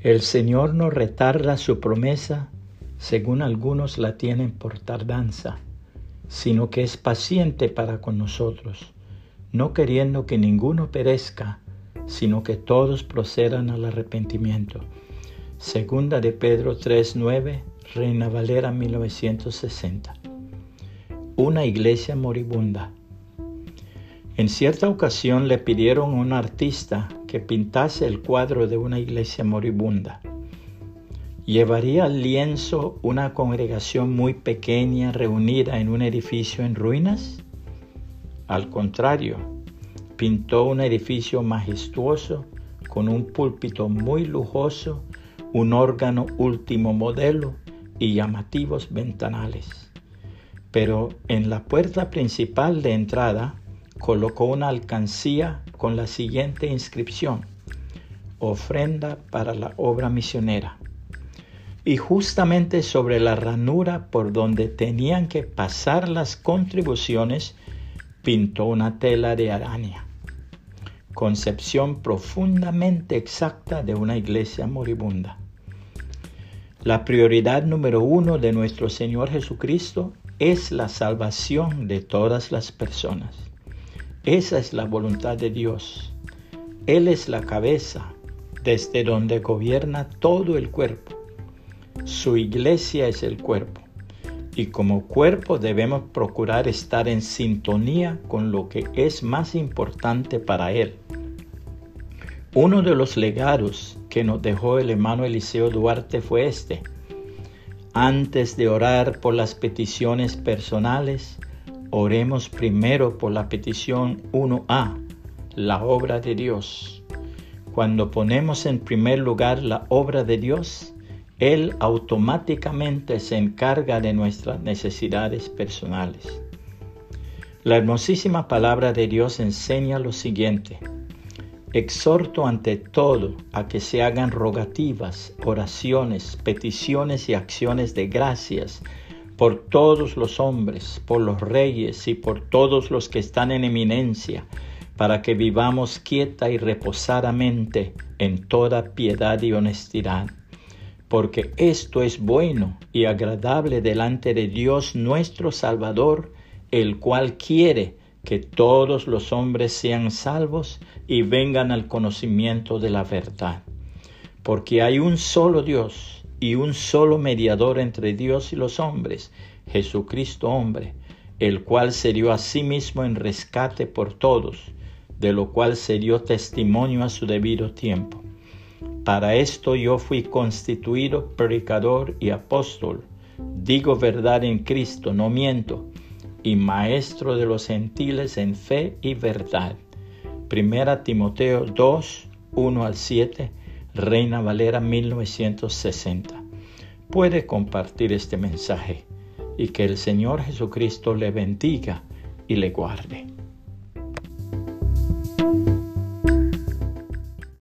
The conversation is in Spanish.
El Señor no retarda su promesa, según algunos la tienen por tardanza, sino que es paciente para con nosotros, no queriendo que ninguno perezca, sino que todos procedan al arrepentimiento. Segunda de Pedro 3:9, Reina Valera 1960. Una iglesia moribunda. En cierta ocasión le pidieron a un artista que pintase el cuadro de una iglesia moribunda. ¿Llevaría al lienzo una congregación muy pequeña reunida en un edificio en ruinas? Al contrario, pintó un edificio majestuoso con un púlpito muy lujoso, un órgano último modelo y llamativos ventanales. Pero en la puerta principal de entrada colocó una alcancía con la siguiente inscripción, ofrenda para la obra misionera. Y justamente sobre la ranura por donde tenían que pasar las contribuciones, pintó una tela de araña, concepción profundamente exacta de una iglesia moribunda. La prioridad número uno de nuestro Señor Jesucristo es la salvación de todas las personas. Esa es la voluntad de Dios. Él es la cabeza desde donde gobierna todo el cuerpo. Su iglesia es el cuerpo. Y como cuerpo debemos procurar estar en sintonía con lo que es más importante para Él. Uno de los legados que nos dejó el hermano Eliseo Duarte fue este. Antes de orar por las peticiones personales, Oremos primero por la petición 1A, la obra de Dios. Cuando ponemos en primer lugar la obra de Dios, Él automáticamente se encarga de nuestras necesidades personales. La hermosísima palabra de Dios enseña lo siguiente. Exhorto ante todo a que se hagan rogativas, oraciones, peticiones y acciones de gracias por todos los hombres, por los reyes y por todos los que están en eminencia, para que vivamos quieta y reposadamente en toda piedad y honestidad. Porque esto es bueno y agradable delante de Dios nuestro Salvador, el cual quiere que todos los hombres sean salvos y vengan al conocimiento de la verdad. Porque hay un solo Dios, y un solo mediador entre Dios y los hombres, Jesucristo hombre, el cual se dio a sí mismo en rescate por todos, de lo cual se dio testimonio a su debido tiempo. Para esto yo fui constituido predicador y apóstol, digo verdad en Cristo, no miento, y maestro de los gentiles en fe y verdad. Primera Timoteo 2, 1 al 7, Reina Valera 1960. Puede compartir este mensaje y que el Señor Jesucristo le bendiga y le guarde.